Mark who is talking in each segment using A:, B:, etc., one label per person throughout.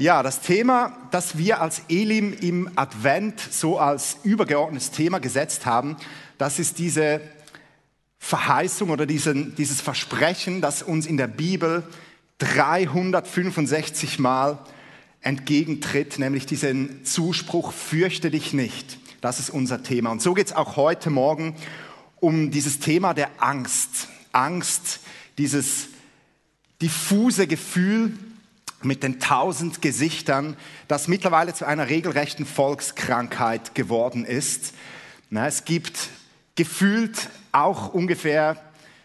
A: Ja, das Thema, das wir als Elim im Advent so als übergeordnetes Thema gesetzt haben, das ist diese Verheißung oder diesen, dieses Versprechen, das uns in der Bibel 365 Mal entgegentritt, nämlich diesen Zuspruch, fürchte dich nicht. Das ist unser Thema. Und so geht es auch heute Morgen um dieses Thema der Angst. Angst, dieses diffuse Gefühl, mit den tausend Gesichtern, das mittlerweile zu einer regelrechten Volkskrankheit geworden ist. Es gibt gefühlt auch ungefähr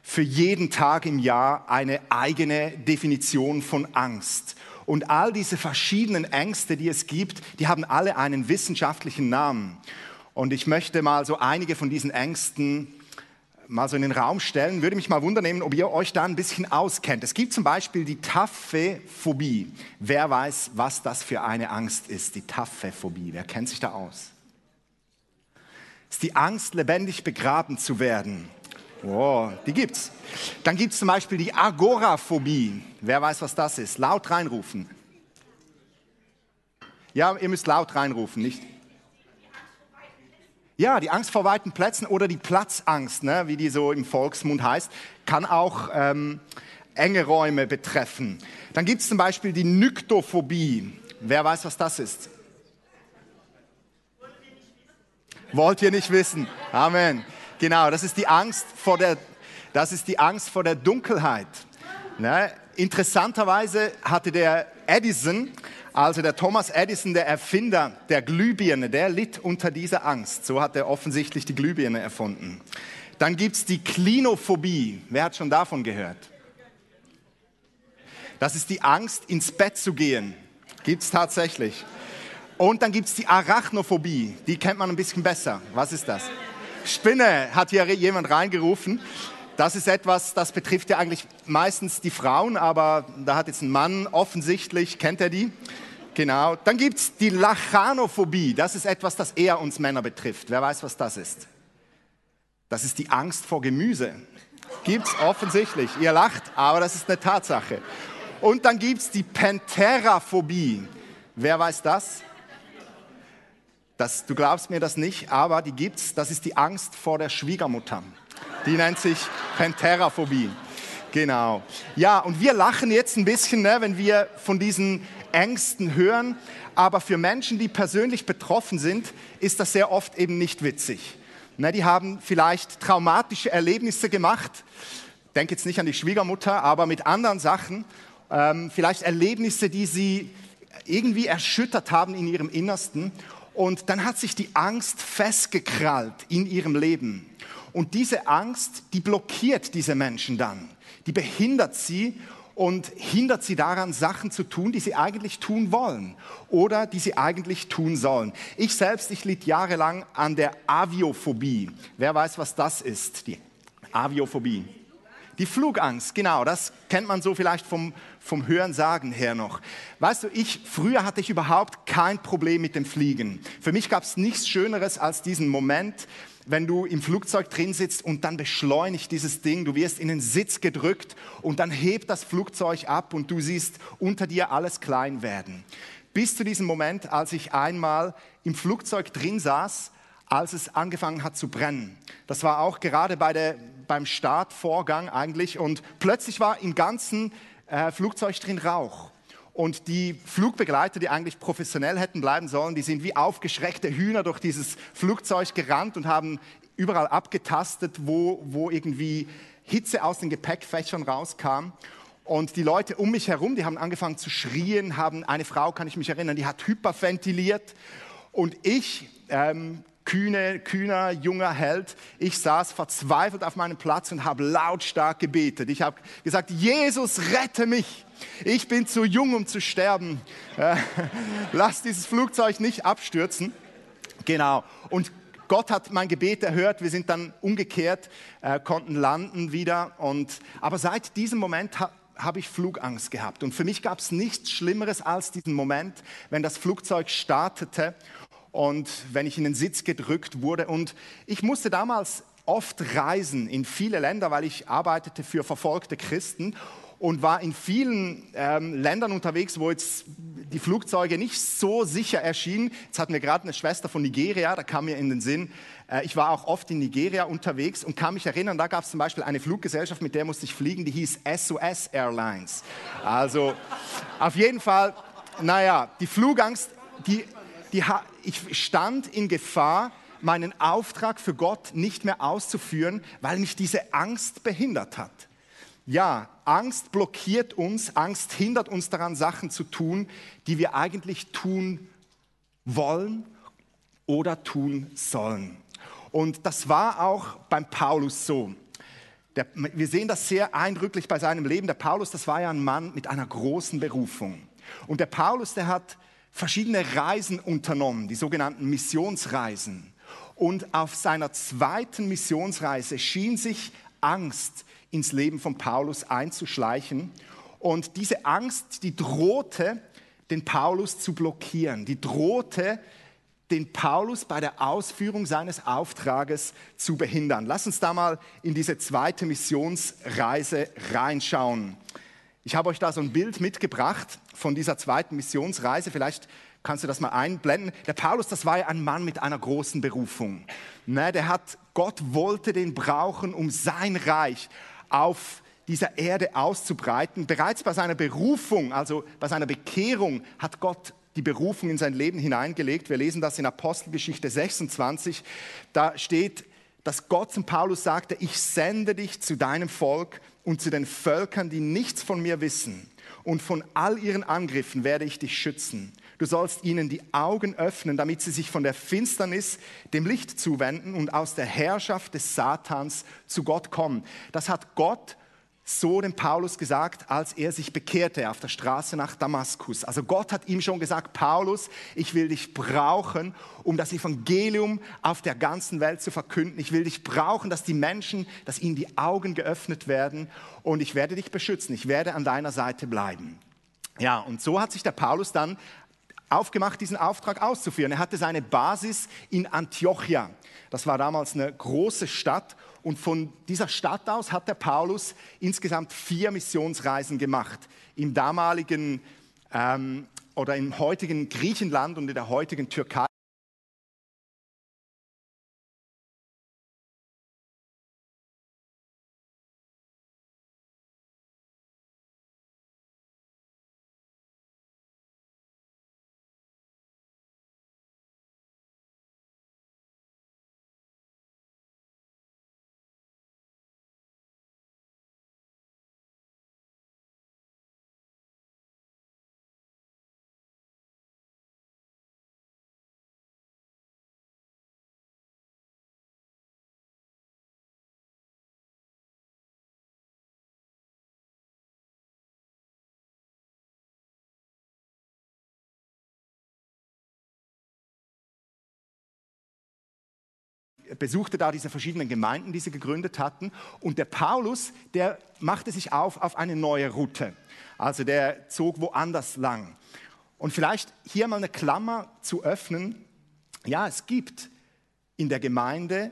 A: für jeden Tag im Jahr eine eigene Definition von Angst. Und all diese verschiedenen Ängste, die es gibt, die haben alle einen wissenschaftlichen Namen. Und ich möchte mal so einige von diesen Ängsten mal so in den Raum stellen, würde mich mal wundern, ob ihr euch da ein bisschen auskennt. Es gibt zum Beispiel die Taphophobie. Wer weiß, was das für eine Angst ist, die Taphophobie? Wer kennt sich da aus? Es ist die Angst, lebendig begraben zu werden. Oh, die gibt's. Dann gibt es zum Beispiel die Agoraphobie. Wer weiß, was das ist? Laut reinrufen. Ja, ihr müsst laut reinrufen, nicht? Ja, die Angst vor weiten Plätzen oder die Platzangst, ne, wie die so im Volksmund heißt, kann auch ähm, enge Räume betreffen. Dann gibt es zum Beispiel die Nyktophobie. Wer weiß, was das ist? Wollt ihr nicht wissen? Amen. Genau, das ist die Angst vor der, das ist die Angst vor der Dunkelheit. Ne? Interessanterweise hatte der Edison also der Thomas Edison, der Erfinder der Glühbirne, der litt unter dieser Angst. So hat er offensichtlich die Glühbirne erfunden. Dann gibt es die Klinophobie. Wer hat schon davon gehört? Das ist die Angst, ins Bett zu gehen. Gibt es tatsächlich. Und dann gibt es die Arachnophobie. Die kennt man ein bisschen besser. Was ist das? Spinne hat hier jemand reingerufen. Das ist etwas, das betrifft ja eigentlich meistens die Frauen, aber da hat jetzt ein Mann offensichtlich, kennt er die? Genau. Dann gibt es die Lachanophobie. Das ist etwas, das eher uns Männer betrifft. Wer weiß, was das ist? Das ist die Angst vor Gemüse. Gibt es offensichtlich. Ihr lacht, aber das ist eine Tatsache. Und dann gibt es die Pentheraphobie. Wer weiß das? das? Du glaubst mir das nicht, aber die gibt es. Das ist die Angst vor der Schwiegermutter. Die nennt sich Pentheraphobie. Genau. Ja, und wir lachen jetzt ein bisschen, ne, wenn wir von diesen Ängsten hören. Aber für Menschen, die persönlich betroffen sind, ist das sehr oft eben nicht witzig. Ne, die haben vielleicht traumatische Erlebnisse gemacht. Denke jetzt nicht an die Schwiegermutter, aber mit anderen Sachen. Ähm, vielleicht Erlebnisse, die sie irgendwie erschüttert haben in ihrem Innersten. Und dann hat sich die Angst festgekrallt in ihrem Leben. Und diese Angst, die blockiert diese Menschen dann, die behindert sie und hindert sie daran, Sachen zu tun, die sie eigentlich tun wollen oder die sie eigentlich tun sollen. Ich selbst, ich litt jahrelang an der Aviophobie. Wer weiß, was das ist? Die Aviophobie. Die Flugangst, genau, das kennt man so vielleicht vom, vom Hörensagen her noch. Weißt du, ich, früher hatte ich überhaupt kein Problem mit dem Fliegen. Für mich gab es nichts Schöneres als diesen Moment, wenn du im Flugzeug drin sitzt und dann beschleunigt dieses Ding, du wirst in den Sitz gedrückt und dann hebt das Flugzeug ab und du siehst unter dir alles klein werden. Bis zu diesem Moment, als ich einmal im Flugzeug drin saß, als es angefangen hat zu brennen. Das war auch gerade bei der, beim Startvorgang eigentlich und plötzlich war im ganzen äh, Flugzeug drin Rauch. Und die Flugbegleiter, die eigentlich professionell hätten bleiben sollen, die sind wie aufgeschreckte Hühner durch dieses Flugzeug gerannt und haben überall abgetastet, wo, wo irgendwie Hitze aus den Gepäckfächern rauskam. Und die Leute um mich herum, die haben angefangen zu schrien, haben eine Frau, kann ich mich erinnern, die hat hyperventiliert. Und ich, ähm, kühne, kühner, junger Held, ich saß verzweifelt auf meinem Platz und habe lautstark gebetet. Ich habe gesagt, Jesus, rette mich. Ich bin zu jung, um zu sterben. Äh, lass dieses Flugzeug nicht abstürzen. Genau. Und Gott hat mein Gebet erhört. Wir sind dann umgekehrt, äh, konnten landen wieder. Und, aber seit diesem Moment ha, habe ich Flugangst gehabt. Und für mich gab es nichts Schlimmeres als diesen Moment, wenn das Flugzeug startete und wenn ich in den Sitz gedrückt wurde. Und ich musste damals oft reisen in viele Länder, weil ich arbeitete für verfolgte Christen. und war in vielen ähm, Ländern unterwegs, wo jetzt die Flugzeuge nicht so sicher erschienen. Jetzt hatten wir gerade eine Schwester von Nigeria, da kam mir in den Sinn, äh, ich war auch oft in Nigeria unterwegs und kann mich erinnern, da gab es zum Beispiel eine Fluggesellschaft, mit der musste ich fliegen, die hieß SOS Airlines. Also auf jeden Fall, naja, die Flugangst, die, die, ich stand in Gefahr, meinen Auftrag für Gott nicht mehr auszuführen, weil mich diese Angst behindert hat. Ja, Angst blockiert uns, Angst hindert uns daran, Sachen zu tun, die wir eigentlich tun wollen oder tun sollen. Und das war auch beim Paulus so. Der, wir sehen das sehr eindrücklich bei seinem Leben. Der Paulus, das war ja ein Mann mit einer großen Berufung. Und der Paulus, der hat verschiedene Reisen unternommen, die sogenannten Missionsreisen. Und auf seiner zweiten Missionsreise schien sich Angst ins Leben von Paulus einzuschleichen. Und diese Angst, die drohte, den Paulus zu blockieren. Die drohte, den Paulus bei der Ausführung seines Auftrages zu behindern. Lass uns da mal in diese zweite Missionsreise reinschauen. Ich habe euch da so ein Bild mitgebracht von dieser zweiten Missionsreise. Vielleicht kannst du das mal einblenden. Der Paulus, das war ja ein Mann mit einer großen Berufung. Ne, der hat, Gott wollte den brauchen, um sein Reich auf dieser Erde auszubreiten. Bereits bei seiner Berufung, also bei seiner Bekehrung, hat Gott die Berufung in sein Leben hineingelegt. Wir lesen das in Apostelgeschichte 26. Da steht, dass Gott zum Paulus sagte, ich sende dich zu deinem Volk und zu den Völkern, die nichts von mir wissen. Und von all ihren Angriffen werde ich dich schützen. Du sollst ihnen die Augen öffnen, damit sie sich von der Finsternis dem Licht zuwenden und aus der Herrschaft des Satans zu Gott kommen. Das hat Gott so dem Paulus gesagt, als er sich bekehrte auf der Straße nach Damaskus. Also Gott hat ihm schon gesagt, Paulus, ich will dich brauchen, um das Evangelium auf der ganzen Welt zu verkünden. Ich will dich brauchen, dass die Menschen, dass ihnen die Augen geöffnet werden und ich werde dich beschützen. Ich werde an deiner Seite bleiben. Ja, und so hat sich der Paulus dann aufgemacht, diesen Auftrag auszuführen. Er hatte seine Basis in Antiochia. Das war damals eine große Stadt. Und von dieser Stadt aus hat der Paulus insgesamt vier Missionsreisen gemacht. Im damaligen ähm, oder im heutigen Griechenland und in der heutigen Türkei. Besuchte da diese verschiedenen Gemeinden, die sie gegründet hatten. Und der Paulus, der machte sich auf auf eine neue Route. Also der zog woanders lang. Und vielleicht hier mal eine Klammer zu öffnen. Ja, es gibt in der Gemeinde,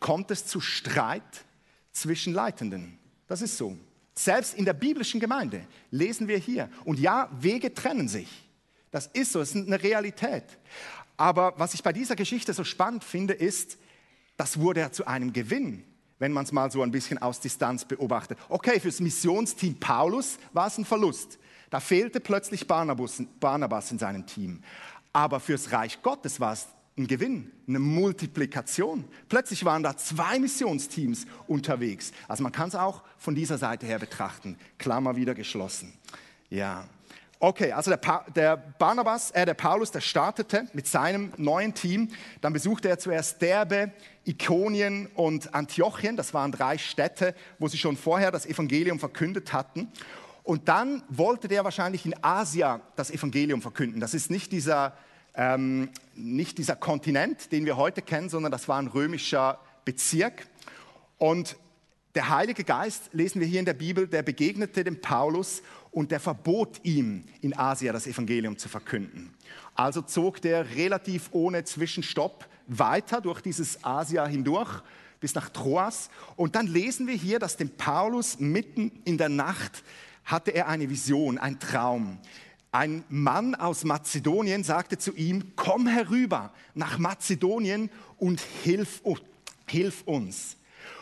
A: kommt es zu Streit zwischen Leitenden. Das ist so. Selbst in der biblischen Gemeinde lesen wir hier. Und ja, Wege trennen sich. Das ist so, es ist eine Realität. Aber was ich bei dieser Geschichte so spannend finde, ist, das wurde ja zu einem Gewinn, wenn man es mal so ein bisschen aus Distanz beobachtet. Okay, fürs Missionsteam Paulus war es ein Verlust. Da fehlte plötzlich Barnabas, in seinem Team. Aber fürs Reich Gottes war es ein Gewinn, eine Multiplikation. Plötzlich waren da zwei Missionsteams unterwegs. Also man kann es auch von dieser Seite her betrachten. Klammer wieder geschlossen. Ja. Okay, also der, pa der Barnabas, äh, der Paulus, der startete mit seinem neuen Team. Dann besuchte er zuerst Derbe, Ikonien und Antiochien. Das waren drei Städte, wo sie schon vorher das Evangelium verkündet hatten. Und dann wollte der wahrscheinlich in Asia das Evangelium verkünden. Das ist nicht dieser, ähm, nicht dieser Kontinent, den wir heute kennen, sondern das war ein römischer Bezirk. Und der Heilige Geist, lesen wir hier in der Bibel, der begegnete dem Paulus und der verbot ihm, in Asia das Evangelium zu verkünden. Also zog der relativ ohne Zwischenstopp weiter durch dieses Asia hindurch bis nach Troas. Und dann lesen wir hier, dass dem Paulus mitten in der Nacht hatte er eine Vision, einen Traum. Ein Mann aus Mazedonien sagte zu ihm, komm herüber nach Mazedonien und hilf, hilf uns.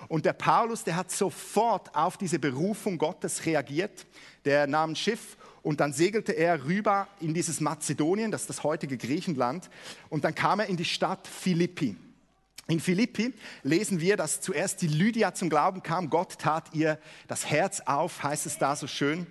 A: Und der Paulus, der hat sofort auf diese Berufung Gottes reagiert. Der nahm ein Schiff und dann segelte er rüber in dieses Mazedonien, das ist das heutige Griechenland. Und dann kam er in die Stadt Philippi. In Philippi lesen wir, dass zuerst die Lydia zum Glauben kam. Gott tat ihr das Herz auf, heißt es da so schön.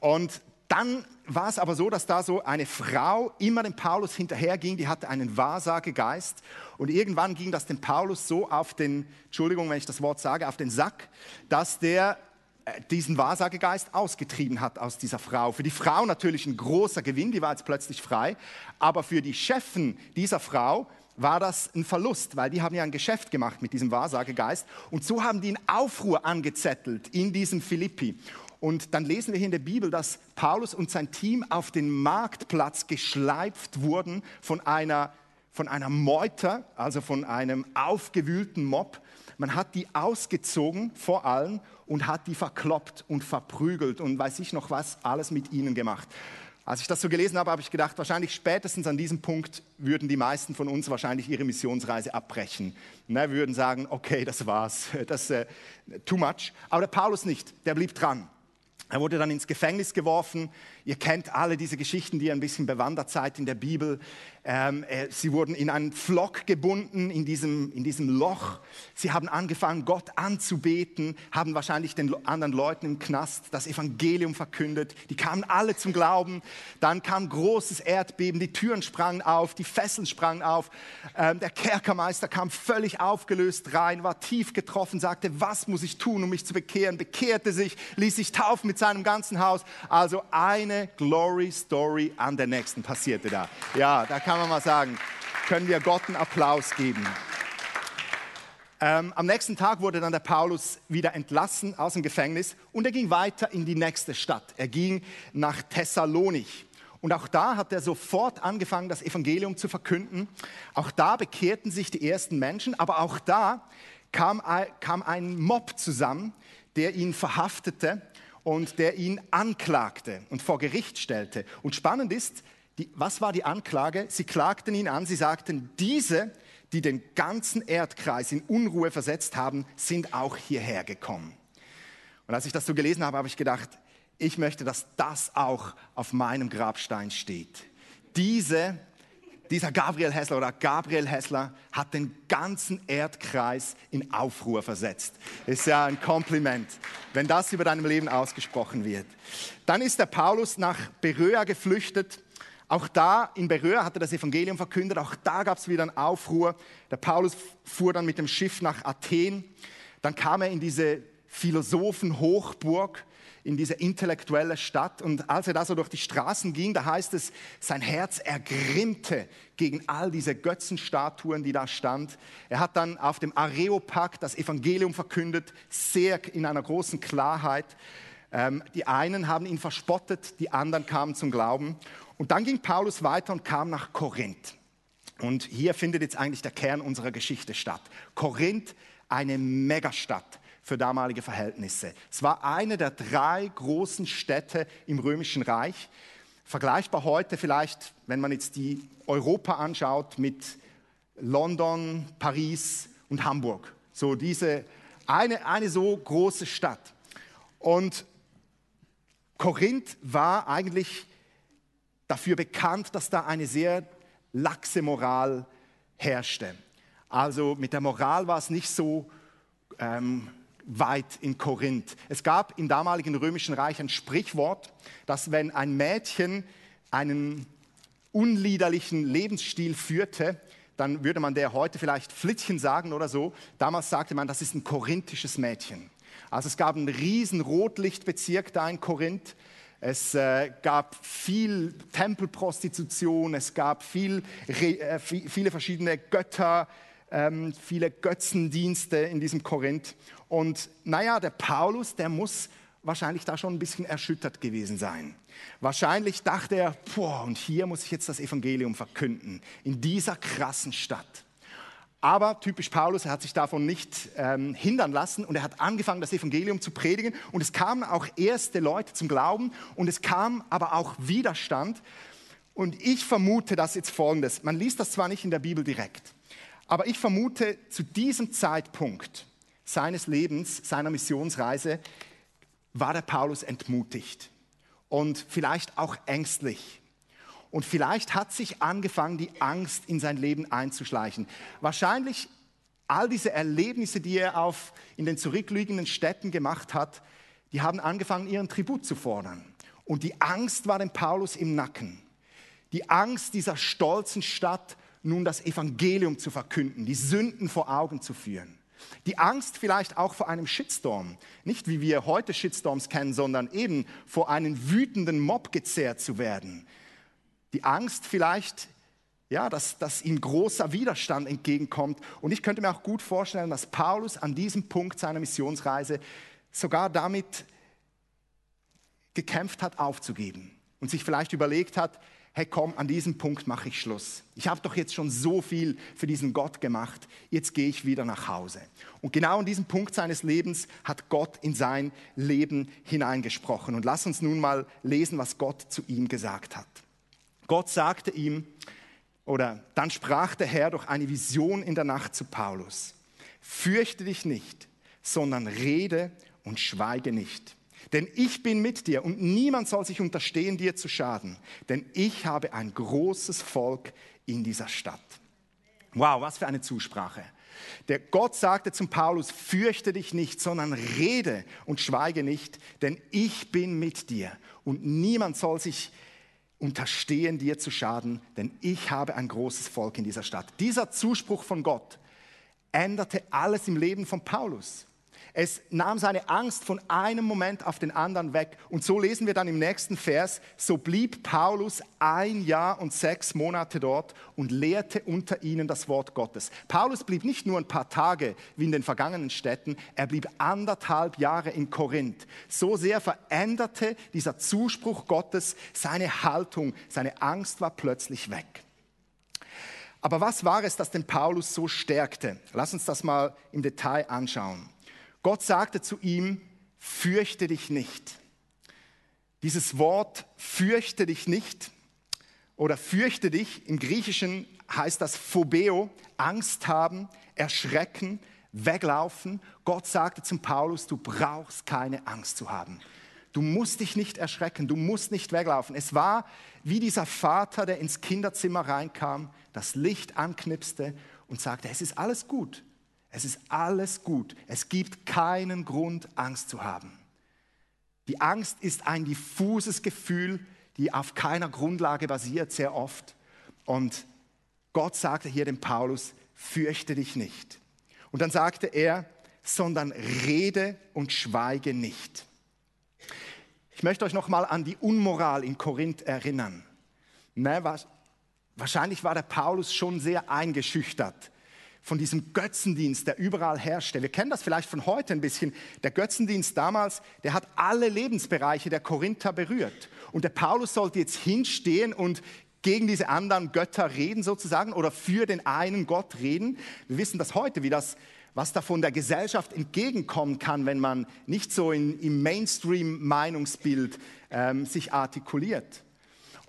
A: Und dann war es aber so, dass da so eine Frau immer dem Paulus hinterherging, die hatte einen Wahrsagegeist. Und irgendwann ging das dem Paulus so auf den, Entschuldigung, wenn ich das Wort sage, auf den Sack, dass der äh, diesen Wahrsagegeist ausgetrieben hat aus dieser Frau. Für die Frau natürlich ein großer Gewinn, die war jetzt plötzlich frei. Aber für die Chefen dieser Frau war das ein Verlust, weil die haben ja ein Geschäft gemacht mit diesem Wahrsagegeist. Und so haben die einen Aufruhr angezettelt in diesem Philippi. Und dann lesen wir hier in der Bibel, dass Paulus und sein Team auf den Marktplatz geschleift wurden von einer, von einer Meute, also von einem aufgewühlten Mob. Man hat die ausgezogen vor allen und hat die verkloppt und verprügelt und weiß ich noch was, alles mit ihnen gemacht. Als ich das so gelesen habe, habe ich gedacht, wahrscheinlich spätestens an diesem Punkt würden die meisten von uns wahrscheinlich ihre Missionsreise abbrechen. Ne, würden sagen, okay, das war's, das ist äh, too much. Aber der Paulus nicht, der blieb dran. Er wurde dann ins Gefängnis geworfen. Ihr kennt alle diese Geschichten, die ihr ein bisschen bewandert seid in der Bibel. Ähm, äh, sie wurden in einen Flock gebunden, in diesem, in diesem Loch. Sie haben angefangen, Gott anzubeten, haben wahrscheinlich den anderen Leuten im Knast das Evangelium verkündet. Die kamen alle zum Glauben. Dann kam großes Erdbeben, die Türen sprangen auf, die Fesseln sprangen auf. Ähm, der Kerkermeister kam völlig aufgelöst rein, war tief getroffen, sagte, was muss ich tun, um mich zu bekehren? Bekehrte sich, ließ sich taufen mit seinem ganzen Haus. Also eine Glory Story an der nächsten passierte da. Ja, da kann man mal sagen, können wir Gott einen Applaus geben. Ähm, am nächsten Tag wurde dann der Paulus wieder entlassen aus dem Gefängnis und er ging weiter in die nächste Stadt. Er ging nach Thessalonich. Und auch da hat er sofort angefangen, das Evangelium zu verkünden. Auch da bekehrten sich die ersten Menschen, aber auch da kam, kam ein Mob zusammen, der ihn verhaftete und der ihn anklagte und vor Gericht stellte. Und spannend ist, die, was war die Anklage? Sie klagten ihn an, sie sagten, diese, die den ganzen Erdkreis in Unruhe versetzt haben, sind auch hierher gekommen. Und als ich das so gelesen habe, habe ich gedacht, ich möchte, dass das auch auf meinem Grabstein steht. Diese, dieser Gabriel Hessler oder Gabriel Hessler hat den ganzen Erdkreis in Aufruhr versetzt. Ist ja ein Kompliment, wenn das über deinem Leben ausgesprochen wird. Dann ist der Paulus nach Beröa geflüchtet auch da in Beröa hat er das Evangelium verkündet, auch da gab es wieder einen Aufruhr. Der Paulus fuhr dann mit dem Schiff nach Athen. Dann kam er in diese Philosophenhochburg, in diese intellektuelle Stadt. Und als er da so durch die Straßen ging, da heißt es, sein Herz ergrimmte gegen all diese Götzenstatuen, die da stand. Er hat dann auf dem Areopag das Evangelium verkündet, sehr in einer großen Klarheit. Ähm, die einen haben ihn verspottet, die anderen kamen zum Glauben. Und dann ging Paulus weiter und kam nach Korinth. Und hier findet jetzt eigentlich der Kern unserer Geschichte statt. Korinth, eine Megastadt für damalige Verhältnisse. Es war eine der drei großen Städte im Römischen Reich. Vergleichbar heute vielleicht, wenn man jetzt die Europa anschaut mit London, Paris und Hamburg. So diese, eine, eine so große Stadt. Und Korinth war eigentlich dafür bekannt, dass da eine sehr laxe Moral herrschte. Also mit der Moral war es nicht so ähm, weit in Korinth. Es gab im damaligen römischen Reich ein Sprichwort, dass wenn ein Mädchen einen unliederlichen Lebensstil führte, dann würde man der heute vielleicht Flittchen sagen oder so. Damals sagte man, das ist ein korinthisches Mädchen. Also es gab einen riesen Rotlichtbezirk da in Korinth. Es äh, gab viel Tempelprostitution, es gab viel, äh, viele verschiedene Götter, ähm, viele Götzendienste in diesem Korinth. Und naja, der Paulus, der muss wahrscheinlich da schon ein bisschen erschüttert gewesen sein. Wahrscheinlich dachte er, boah, und hier muss ich jetzt das Evangelium verkünden, in dieser krassen Stadt. Aber typisch Paulus, er hat sich davon nicht ähm, hindern lassen und er hat angefangen, das Evangelium zu predigen. Und es kamen auch erste Leute zum Glauben und es kam aber auch Widerstand. Und ich vermute das jetzt folgendes. Man liest das zwar nicht in der Bibel direkt, aber ich vermute zu diesem Zeitpunkt seines Lebens, seiner Missionsreise, war der Paulus entmutigt und vielleicht auch ängstlich. Und vielleicht hat sich angefangen, die Angst in sein Leben einzuschleichen. Wahrscheinlich all diese Erlebnisse, die er auf, in den zurückliegenden Städten gemacht hat, die haben angefangen, ihren Tribut zu fordern. Und die Angst war dem Paulus im Nacken. Die Angst dieser stolzen Stadt, nun das Evangelium zu verkünden, die Sünden vor Augen zu führen. Die Angst vielleicht auch vor einem Shitstorm. Nicht wie wir heute Shitstorms kennen, sondern eben vor einem wütenden Mob gezerrt zu werden. Die Angst vielleicht, ja, dass, dass ihm großer Widerstand entgegenkommt. Und ich könnte mir auch gut vorstellen, dass Paulus an diesem Punkt seiner Missionsreise sogar damit gekämpft hat, aufzugeben und sich vielleicht überlegt hat, hey komm, an diesem Punkt mache ich Schluss. Ich habe doch jetzt schon so viel für diesen Gott gemacht, jetzt gehe ich wieder nach Hause. Und genau an diesem Punkt seines Lebens hat Gott in sein Leben hineingesprochen. Und lass uns nun mal lesen, was Gott zu ihm gesagt hat. Gott sagte ihm, oder dann sprach der Herr durch eine Vision in der Nacht zu Paulus, fürchte dich nicht, sondern rede und schweige nicht denn ich bin mit dir und niemand soll sich unterstehen, dir zu schaden. Denn ich habe ein großes Volk in dieser Stadt. Wow, was für eine Zusprache. Der Gott sagte zum Paulus, fürchte dich nicht, sondern rede und schweige nicht, denn ich bin mit dir und niemand soll sich unterstehen, dir zu schaden, denn ich habe ein großes Volk in dieser Stadt. Dieser Zuspruch von Gott änderte alles im Leben von Paulus. Es nahm seine Angst von einem Moment auf den anderen weg. Und so lesen wir dann im nächsten Vers, so blieb Paulus ein Jahr und sechs Monate dort und lehrte unter ihnen das Wort Gottes. Paulus blieb nicht nur ein paar Tage wie in den vergangenen Städten, er blieb anderthalb Jahre in Korinth. So sehr veränderte dieser Zuspruch Gottes seine Haltung, seine Angst war plötzlich weg. Aber was war es, das den Paulus so stärkte? Lass uns das mal im Detail anschauen. Gott sagte zu ihm, fürchte dich nicht. Dieses Wort fürchte dich nicht oder fürchte dich im Griechischen heißt das Phobeo, Angst haben, erschrecken, weglaufen. Gott sagte zum Paulus, du brauchst keine Angst zu haben. Du musst dich nicht erschrecken, du musst nicht weglaufen. Es war wie dieser Vater, der ins Kinderzimmer reinkam, das Licht anknipste und sagte, es ist alles gut. Es ist alles gut. Es gibt keinen Grund, Angst zu haben. Die Angst ist ein diffuses Gefühl, die auf keiner Grundlage basiert, sehr oft. Und Gott sagte hier dem Paulus, fürchte dich nicht. Und dann sagte er, sondern rede und schweige nicht. Ich möchte euch nochmal an die Unmoral in Korinth erinnern. Ne, wahrscheinlich war der Paulus schon sehr eingeschüchtert von diesem Götzendienst, der überall herrschte. Wir kennen das vielleicht von heute ein bisschen. Der Götzendienst damals, der hat alle Lebensbereiche der Korinther berührt. Und der Paulus sollte jetzt hinstehen und gegen diese anderen Götter reden sozusagen oder für den einen Gott reden. Wir wissen das heute, wie das was davon der Gesellschaft entgegenkommen kann, wenn man nicht so in, im Mainstream-Meinungsbild ähm, sich artikuliert.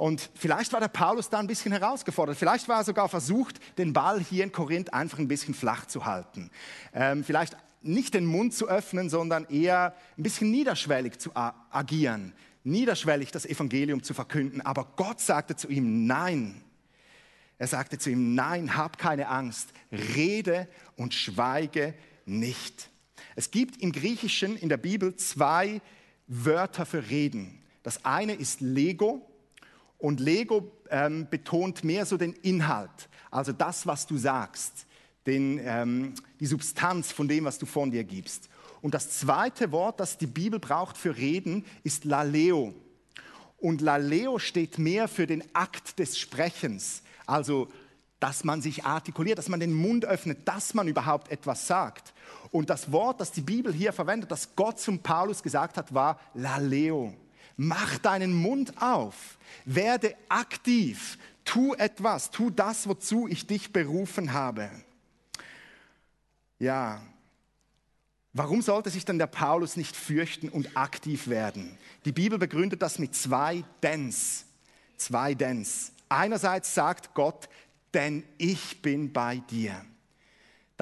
A: Und vielleicht war der Paulus da ein bisschen herausgefordert. Vielleicht war er sogar versucht, den Ball hier in Korinth einfach ein bisschen flach zu halten. Ähm, vielleicht nicht den Mund zu öffnen, sondern eher ein bisschen niederschwellig zu agieren, niederschwellig das Evangelium zu verkünden. Aber Gott sagte zu ihm, nein. Er sagte zu ihm, nein, hab keine Angst, rede und schweige nicht. Es gibt im Griechischen in der Bibel zwei Wörter für reden. Das eine ist Lego und Lego ähm, betont mehr so den Inhalt, also das, was du sagst, den, ähm, die Substanz von dem, was du von dir gibst. Und das zweite Wort, das die Bibel braucht für Reden, ist Laleo. Und Laleo steht mehr für den Akt des Sprechens, also dass man sich artikuliert, dass man den Mund öffnet, dass man überhaupt etwas sagt. Und das Wort, das die Bibel hier verwendet, das Gott zum Paulus gesagt hat, war Laleo. Mach deinen Mund auf, werde aktiv, tu etwas, tu das, wozu ich dich berufen habe. Ja. Warum sollte sich dann der Paulus nicht fürchten und aktiv werden? Die Bibel begründet das mit zwei Dens. Zwei Dens. Einerseits sagt Gott, denn ich bin bei dir.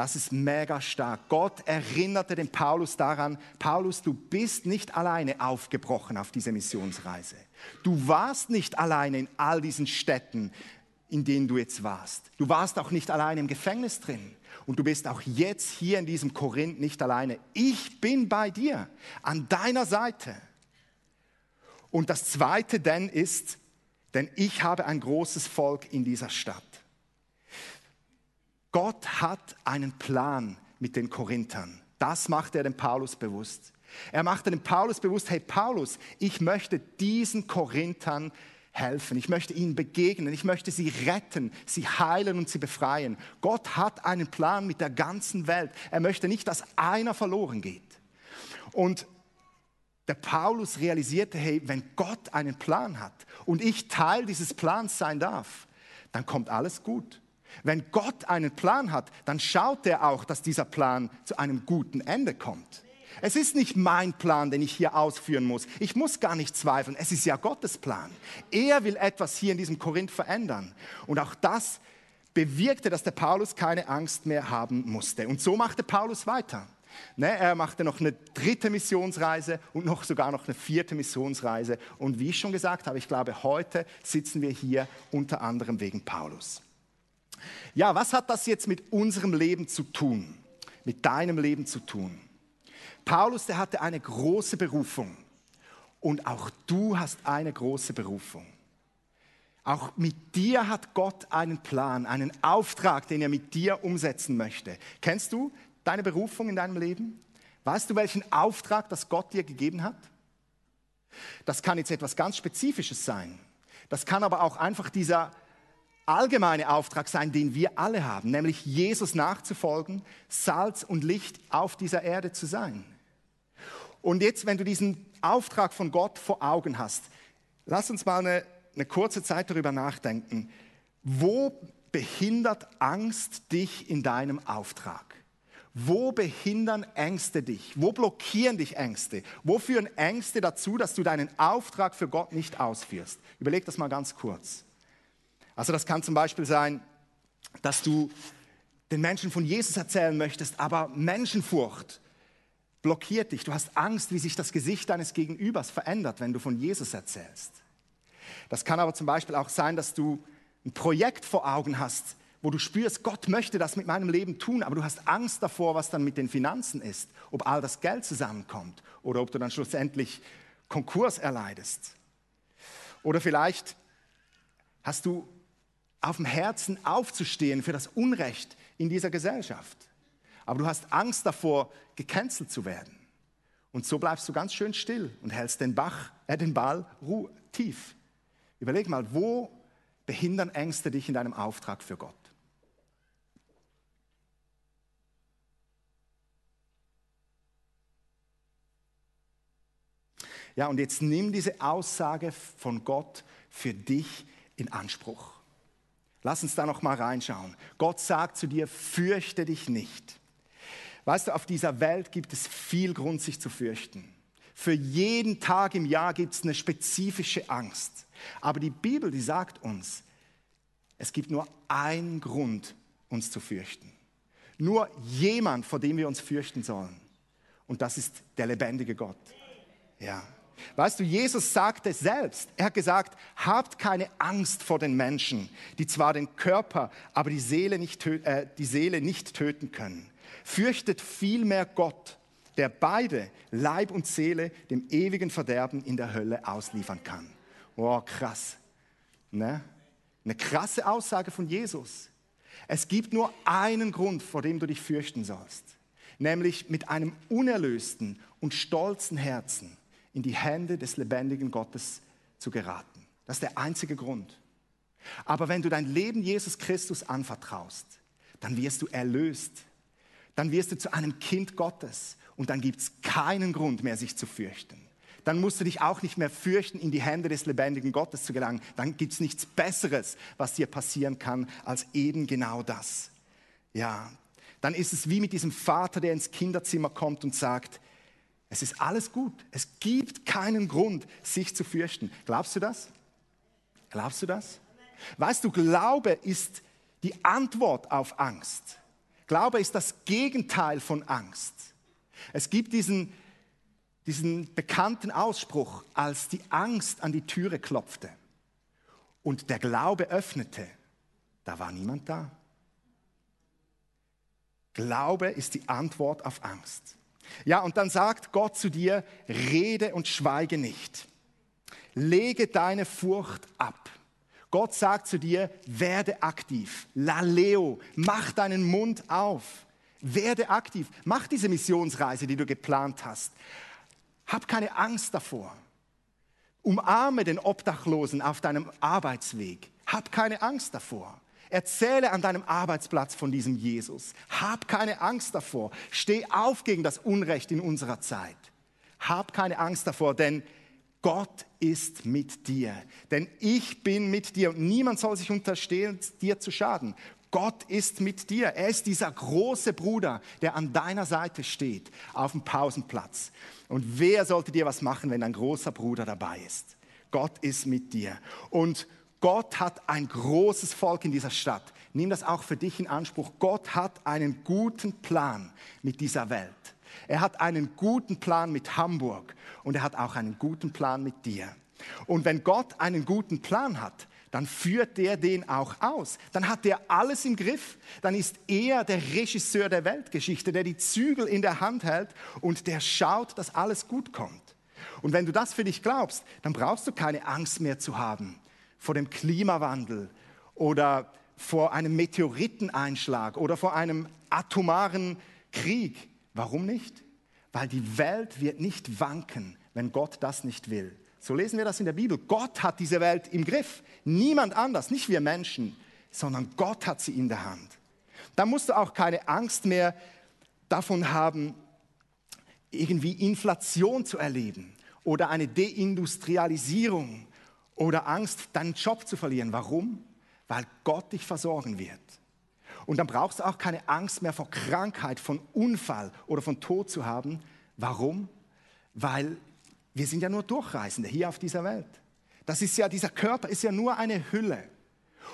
A: Das ist mega stark. Gott erinnerte den Paulus daran, Paulus, du bist nicht alleine aufgebrochen auf diese Missionsreise. Du warst nicht alleine in all diesen Städten, in denen du jetzt warst. Du warst auch nicht alleine im Gefängnis drin. Und du bist auch jetzt hier in diesem Korinth nicht alleine. Ich bin bei dir, an deiner Seite. Und das Zweite denn ist, denn ich habe ein großes Volk in dieser Stadt. Gott hat einen Plan mit den Korinthern. Das macht er dem Paulus bewusst. Er machte dem Paulus bewusst, hey Paulus, ich möchte diesen Korinthern helfen. Ich möchte ihnen begegnen. Ich möchte sie retten, sie heilen und sie befreien. Gott hat einen Plan mit der ganzen Welt. Er möchte nicht, dass einer verloren geht. Und der Paulus realisierte, hey, wenn Gott einen Plan hat und ich Teil dieses Plans sein darf, dann kommt alles gut. Wenn Gott einen Plan hat, dann schaut er auch, dass dieser Plan zu einem guten Ende kommt. Es ist nicht mein Plan, den ich hier ausführen muss. Ich muss gar nicht zweifeln. Es ist ja Gottes Plan. Er will etwas hier in diesem Korinth verändern. Und auch das bewirkte, dass der Paulus keine Angst mehr haben musste. Und so machte Paulus weiter. Ne, er machte noch eine dritte Missionsreise und noch sogar noch eine vierte Missionsreise. Und wie ich schon gesagt habe, ich glaube, heute sitzen wir hier unter anderem wegen Paulus. Ja, was hat das jetzt mit unserem Leben zu tun? Mit deinem Leben zu tun? Paulus, der hatte eine große Berufung. Und auch du hast eine große Berufung. Auch mit dir hat Gott einen Plan, einen Auftrag, den er mit dir umsetzen möchte. Kennst du deine Berufung in deinem Leben? Weißt du, welchen Auftrag das Gott dir gegeben hat? Das kann jetzt etwas ganz Spezifisches sein. Das kann aber auch einfach dieser allgemeine Auftrag sein, den wir alle haben, nämlich Jesus nachzufolgen, Salz und Licht auf dieser Erde zu sein. Und jetzt, wenn du diesen Auftrag von Gott vor Augen hast, lass uns mal eine, eine kurze Zeit darüber nachdenken. Wo behindert Angst dich in deinem Auftrag? Wo behindern Ängste dich? Wo blockieren dich Ängste? Wo führen Ängste dazu, dass du deinen Auftrag für Gott nicht ausführst? Überleg das mal ganz kurz. Also das kann zum Beispiel sein, dass du den Menschen von Jesus erzählen möchtest, aber Menschenfurcht blockiert dich. Du hast Angst, wie sich das Gesicht deines Gegenübers verändert, wenn du von Jesus erzählst. Das kann aber zum Beispiel auch sein, dass du ein Projekt vor Augen hast, wo du spürst, Gott möchte das mit meinem Leben tun, aber du hast Angst davor, was dann mit den Finanzen ist, ob all das Geld zusammenkommt oder ob du dann schlussendlich Konkurs erleidest. Oder vielleicht hast du auf dem Herzen aufzustehen für das Unrecht in dieser Gesellschaft aber du hast Angst davor, gecancelt zu werden. Und so bleibst du ganz schön still und hältst den, Bach, äh, den Ball tief. Überleg mal, wo behindern Ängste dich in deinem Auftrag für Gott? Ja, und jetzt nimm diese Aussage von Gott für dich in Anspruch. Lass uns da noch mal reinschauen. Gott sagt zu dir: Fürchte dich nicht. Weißt du, auf dieser Welt gibt es viel Grund, sich zu fürchten. Für jeden Tag im Jahr gibt es eine spezifische Angst. Aber die Bibel, die sagt uns, es gibt nur einen Grund, uns zu fürchten. Nur jemand, vor dem wir uns fürchten sollen. Und das ist der lebendige Gott. Ja. Weißt du, Jesus sagte selbst, er hat gesagt, habt keine Angst vor den Menschen, die zwar den Körper, aber die Seele nicht, äh, die Seele nicht töten können. Fürchtet vielmehr Gott, der beide, Leib und Seele, dem ewigen Verderben in der Hölle ausliefern kann. Oh, krass. Ne? Eine krasse Aussage von Jesus. Es gibt nur einen Grund, vor dem du dich fürchten sollst, nämlich mit einem unerlösten und stolzen Herzen in die Hände des lebendigen Gottes zu geraten. Das ist der einzige Grund. Aber wenn du dein Leben Jesus Christus anvertraust, dann wirst du erlöst dann wirst du zu einem Kind Gottes und dann gibt es keinen Grund mehr, sich zu fürchten. Dann musst du dich auch nicht mehr fürchten, in die Hände des lebendigen Gottes zu gelangen. Dann gibt es nichts Besseres, was dir passieren kann, als eben genau das. Ja, dann ist es wie mit diesem Vater, der ins Kinderzimmer kommt und sagt, es ist alles gut. Es gibt keinen Grund, sich zu fürchten. Glaubst du das? Glaubst du das? Weißt du, Glaube ist die Antwort auf Angst. Glaube ist das Gegenteil von Angst. Es gibt diesen, diesen bekannten Ausspruch, als die Angst an die Türe klopfte und der Glaube öffnete, da war niemand da. Glaube ist die Antwort auf Angst. Ja, und dann sagt Gott zu dir, rede und schweige nicht. Lege deine Furcht ab. Gott sagt zu dir, werde aktiv. Laleo, mach deinen Mund auf. Werde aktiv. Mach diese Missionsreise, die du geplant hast. Hab keine Angst davor. Umarme den Obdachlosen auf deinem Arbeitsweg. Hab keine Angst davor. Erzähle an deinem Arbeitsplatz von diesem Jesus. Hab keine Angst davor. Steh auf gegen das Unrecht in unserer Zeit. Hab keine Angst davor, denn Gott ist mit dir. Denn ich bin mit dir und niemand soll sich unterstehen, dir zu schaden. Gott ist mit dir. Er ist dieser große Bruder, der an deiner Seite steht, auf dem Pausenplatz. Und wer sollte dir was machen, wenn ein großer Bruder dabei ist? Gott ist mit dir. Und Gott hat ein großes Volk in dieser Stadt. Nimm das auch für dich in Anspruch. Gott hat einen guten Plan mit dieser Welt. Er hat einen guten Plan mit Hamburg und er hat auch einen guten Plan mit dir. Und wenn Gott einen guten Plan hat, dann führt der den auch aus. Dann hat der alles im Griff. Dann ist er der Regisseur der Weltgeschichte, der die Zügel in der Hand hält und der schaut, dass alles gut kommt. Und wenn du das für dich glaubst, dann brauchst du keine Angst mehr zu haben vor dem Klimawandel oder vor einem Meteoriteneinschlag oder vor einem atomaren Krieg. Warum nicht? Weil die Welt wird nicht wanken, wenn Gott das nicht will. So lesen wir das in der Bibel. Gott hat diese Welt im Griff. Niemand anders, nicht wir Menschen, sondern Gott hat sie in der Hand. Da musst du auch keine Angst mehr davon haben, irgendwie Inflation zu erleben oder eine Deindustrialisierung oder Angst, deinen Job zu verlieren. Warum? Weil Gott dich versorgen wird. Und dann brauchst du auch keine Angst mehr vor Krankheit, von Unfall oder von Tod zu haben. Warum? Weil wir sind ja nur Durchreisende hier auf dieser Welt. Das ist ja, dieser Körper ist ja nur eine Hülle.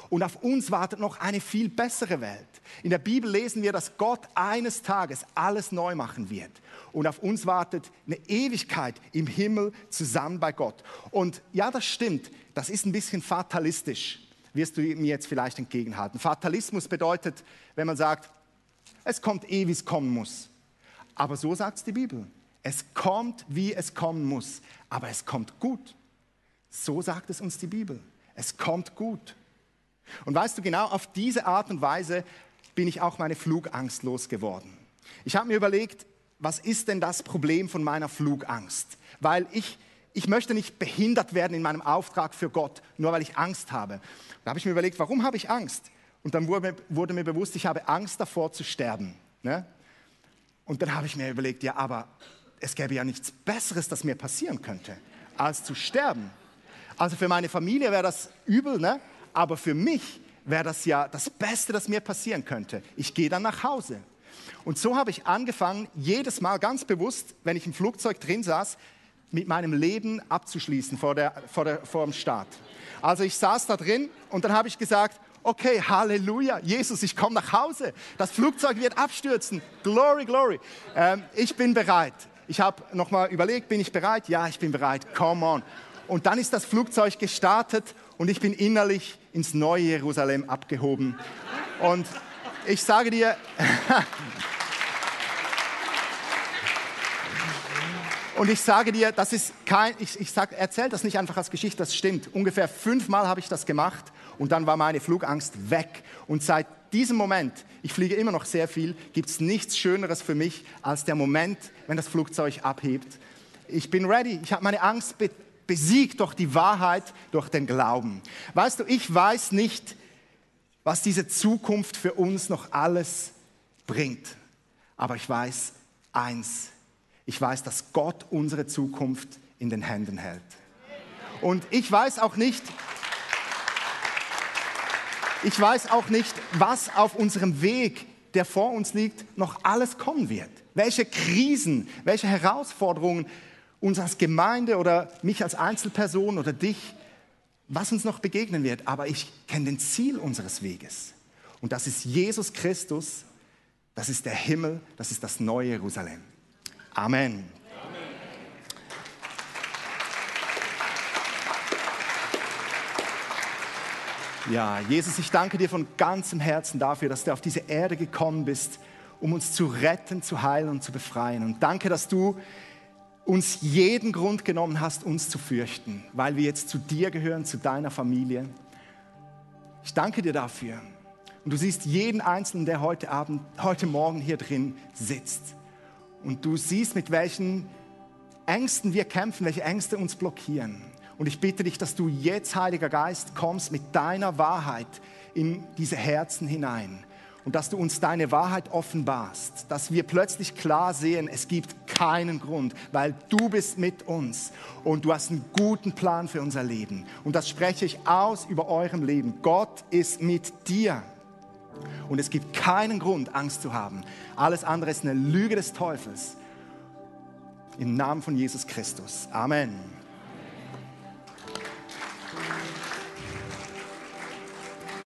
A: Und auf uns wartet noch eine viel bessere Welt. In der Bibel lesen wir, dass Gott eines Tages alles neu machen wird. Und auf uns wartet eine Ewigkeit im Himmel zusammen bei Gott. Und ja, das stimmt. Das ist ein bisschen fatalistisch, wirst du mir jetzt vielleicht entgegenhalten. Fatalismus bedeutet, wenn man sagt, es kommt eh, wie es kommen muss. Aber so sagt es die Bibel. Es kommt, wie es kommen muss. Aber es kommt gut. So sagt es uns die Bibel. Es kommt gut. Und weißt du, genau auf diese Art und Weise bin ich auch meine Flugangst losgeworden. Ich habe mir überlegt, was ist denn das Problem von meiner Flugangst? Weil ich, ich möchte nicht behindert werden in meinem Auftrag für Gott, nur weil ich Angst habe. Da habe ich mir überlegt, warum habe ich Angst? Und dann wurde, wurde mir bewusst, ich habe Angst davor zu sterben. Ne? Und dann habe ich mir überlegt, ja, aber es gäbe ja nichts Besseres, das mir passieren könnte, als zu sterben. Also für meine Familie wäre das übel, ne? Aber für mich wäre das ja das Beste, das mir passieren könnte. Ich gehe dann nach Hause. Und so habe ich angefangen, jedes Mal ganz bewusst, wenn ich im Flugzeug drin saß, mit meinem Leben abzuschließen vor, der, vor, der, vor dem Start. Also ich saß da drin und dann habe ich gesagt, okay, Halleluja, Jesus, ich komme nach Hause. Das Flugzeug wird abstürzen. Glory, glory. Ähm, ich bin bereit. Ich habe nochmal überlegt, bin ich bereit? Ja, ich bin bereit. Come on. Und dann ist das Flugzeug gestartet und ich bin innerlich ins neue Jerusalem abgehoben. Und ich sage dir, und ich sage dir, das ist kein, ich, ich erzähle das nicht einfach als Geschichte, das stimmt. Ungefähr fünfmal habe ich das gemacht und dann war meine Flugangst weg. Und seit diesem Moment, ich fliege immer noch sehr viel, gibt es nichts Schöneres für mich als der Moment, wenn das Flugzeug abhebt. Ich bin ready, ich habe meine Angst besiegt durch die Wahrheit, durch den Glauben. Weißt du, ich weiß nicht, was diese Zukunft für uns noch alles bringt. Aber ich weiß eins. Ich weiß, dass Gott unsere Zukunft in den Händen hält. Und ich weiß auch nicht, ich weiß auch nicht, was auf unserem Weg der vor uns liegt, noch alles kommen wird. Welche Krisen, welche Herausforderungen uns als Gemeinde oder mich als Einzelperson oder dich, was uns noch begegnen wird. Aber ich kenne den Ziel unseres Weges. Und das ist Jesus Christus, das ist der Himmel, das ist das neue Jerusalem. Amen. Ja, Jesus, ich danke dir von ganzem Herzen dafür, dass du auf diese Erde gekommen bist, um uns zu retten, zu heilen und zu befreien. Und danke, dass du uns jeden Grund genommen hast, uns zu fürchten, weil wir jetzt zu dir gehören, zu deiner Familie. Ich danke dir dafür. Und du siehst jeden Einzelnen, der heute Abend, heute Morgen hier drin sitzt. Und du siehst, mit welchen Ängsten wir kämpfen, welche Ängste uns blockieren. Und ich bitte dich, dass du jetzt, Heiliger Geist, kommst mit deiner Wahrheit in diese Herzen hinein. Und dass du uns deine Wahrheit offenbarst, dass wir plötzlich klar sehen, es gibt keinen Grund, weil du bist mit uns und du hast einen guten Plan für unser Leben. Und das spreche ich aus über eurem Leben. Gott ist mit dir. Und es gibt keinen Grund, Angst zu haben. Alles andere ist eine Lüge des Teufels. Im Namen von Jesus Christus. Amen.